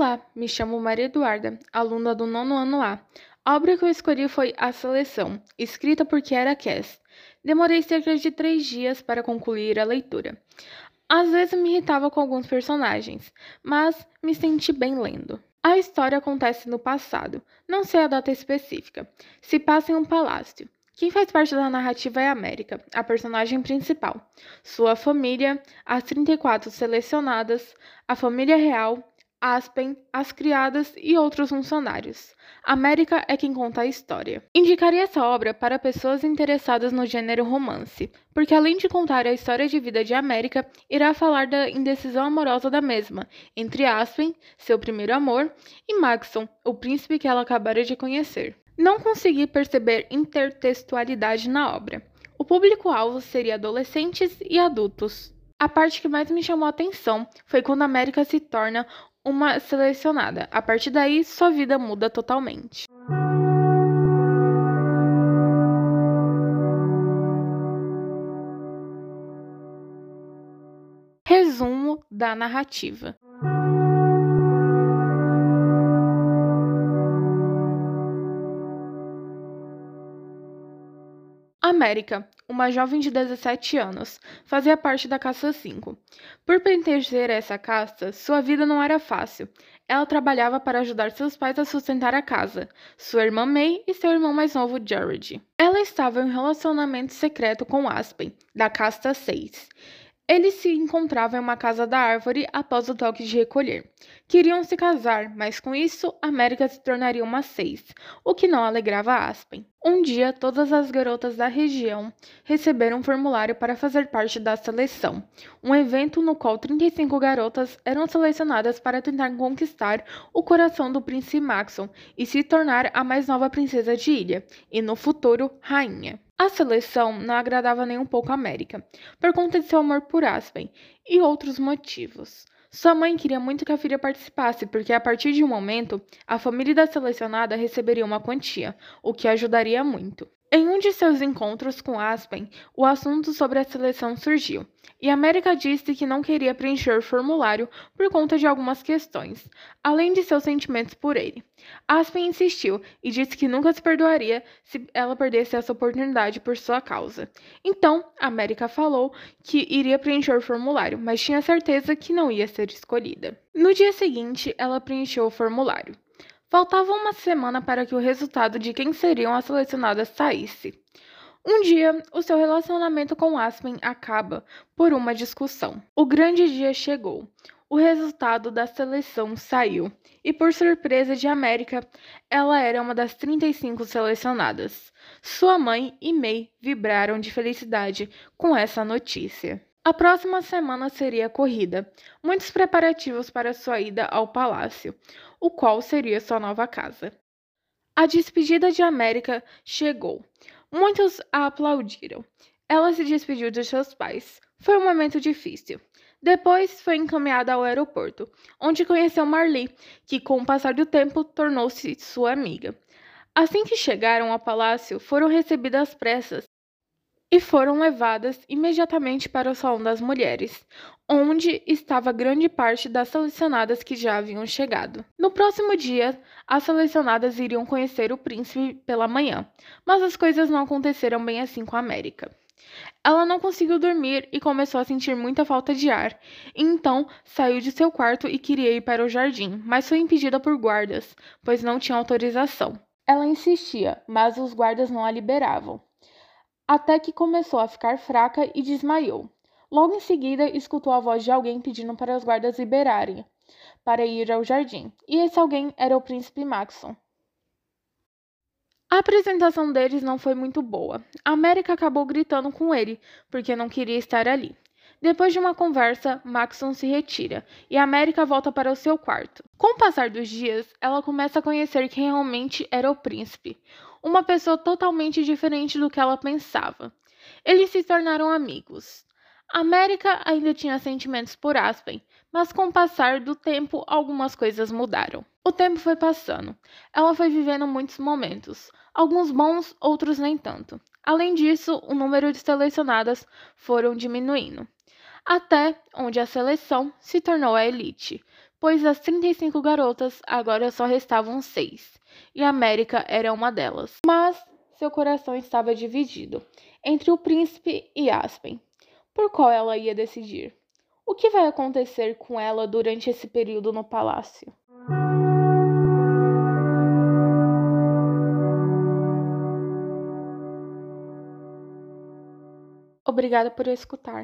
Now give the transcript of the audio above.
Olá, me chamo Maria Eduarda, aluna do nono ano A. A obra que eu escolhi foi A Seleção, escrita por Kiera Cass. Demorei cerca de três dias para concluir a leitura. Às vezes me irritava com alguns personagens, mas me senti bem lendo. A história acontece no passado, não sei a data específica. Se passa em um palácio. Quem faz parte da narrativa é a América, a personagem principal. Sua família, as 34 selecionadas, a família real, Aspen, as criadas e outros funcionários. América é quem conta a história. Indicaria essa obra para pessoas interessadas no gênero romance, porque além de contar a história de vida de América, irá falar da indecisão amorosa da mesma, entre Aspen, seu primeiro amor, e Maxon, o príncipe que ela acabara de conhecer. Não consegui perceber intertextualidade na obra. O público-alvo seria adolescentes e adultos. A parte que mais me chamou a atenção foi quando a América se torna uma selecionada. A partir daí, sua vida muda totalmente. Resumo da narrativa. América, uma jovem de 17 anos, fazia parte da Caça 5. Por pertencer a essa casta, sua vida não era fácil. Ela trabalhava para ajudar seus pais a sustentar a casa, sua irmã May e seu irmão mais novo Jared. Ela estava em um relacionamento secreto com Aspen, da Casta 6, ele se encontrava em uma casa da árvore após o toque de recolher. Queriam se casar, mas com isso, América se tornaria uma seis, o que não alegrava Aspen. Um dia, todas as garotas da região receberam um formulário para fazer parte da seleção, um evento no qual 35 garotas eram selecionadas para tentar conquistar o coração do príncipe Maxon e se tornar a mais nova princesa de ilha, e no futuro, rainha. A seleção não agradava nem um pouco a América, por conta de seu amor por Aspen e outros motivos. Sua mãe queria muito que a filha participasse, porque a partir de um momento, a família da selecionada receberia uma quantia, o que ajudaria muito. Em um de seus encontros com Aspen, o assunto sobre a seleção surgiu, e América disse que não queria preencher o formulário por conta de algumas questões, além de seus sentimentos por ele. Aspen insistiu e disse que nunca se perdoaria se ela perdesse essa oportunidade por sua causa. Então, América falou que iria preencher o formulário, mas tinha certeza que não ia ser escolhida. No dia seguinte, ela preencheu o formulário. Faltava uma semana para que o resultado de quem seriam as selecionadas saísse. Um dia, o seu relacionamento com Aspen acaba por uma discussão. O grande dia chegou. O resultado da seleção saiu, e por surpresa de América, ela era uma das 35 selecionadas. Sua mãe e May vibraram de felicidade com essa notícia. A próxima semana seria corrida, muitos preparativos para sua ida ao palácio, o qual seria sua nova casa. A despedida de América chegou. Muitos a aplaudiram. Ela se despediu de seus pais. Foi um momento difícil. Depois foi encaminhada ao aeroporto, onde conheceu Marli, que com o passar do tempo tornou-se sua amiga. Assim que chegaram ao palácio, foram recebidas pressas e foram levadas imediatamente para o Salão das Mulheres, onde estava grande parte das selecionadas que já haviam chegado. No próximo dia, as selecionadas iriam conhecer o príncipe pela manhã, mas as coisas não aconteceram bem assim com a América. Ela não conseguiu dormir e começou a sentir muita falta de ar. Então, saiu de seu quarto e queria ir para o jardim, mas foi impedida por guardas, pois não tinha autorização. Ela insistia, mas os guardas não a liberavam até que começou a ficar fraca e desmaiou. Logo em seguida, escutou a voz de alguém pedindo para os guardas liberarem para ir ao jardim, e esse alguém era o príncipe Maxon. A apresentação deles não foi muito boa. A América acabou gritando com ele, porque não queria estar ali. Depois de uma conversa, Maxon se retira e América volta para o seu quarto. Com o passar dos dias, ela começa a conhecer quem realmente era o príncipe, uma pessoa totalmente diferente do que ela pensava. Eles se tornaram amigos. América ainda tinha sentimentos por Aspen, mas com o passar do tempo algumas coisas mudaram. O tempo foi passando. Ela foi vivendo muitos momentos, alguns bons, outros nem tanto. Além disso, o número de selecionadas foram diminuindo até onde a seleção se tornou a elite, pois das 35 garotas agora só restavam seis, e América era uma delas. Mas seu coração estava dividido entre o príncipe e Aspen. Por qual ela ia decidir? O que vai acontecer com ela durante esse período no palácio? Obrigada por escutar.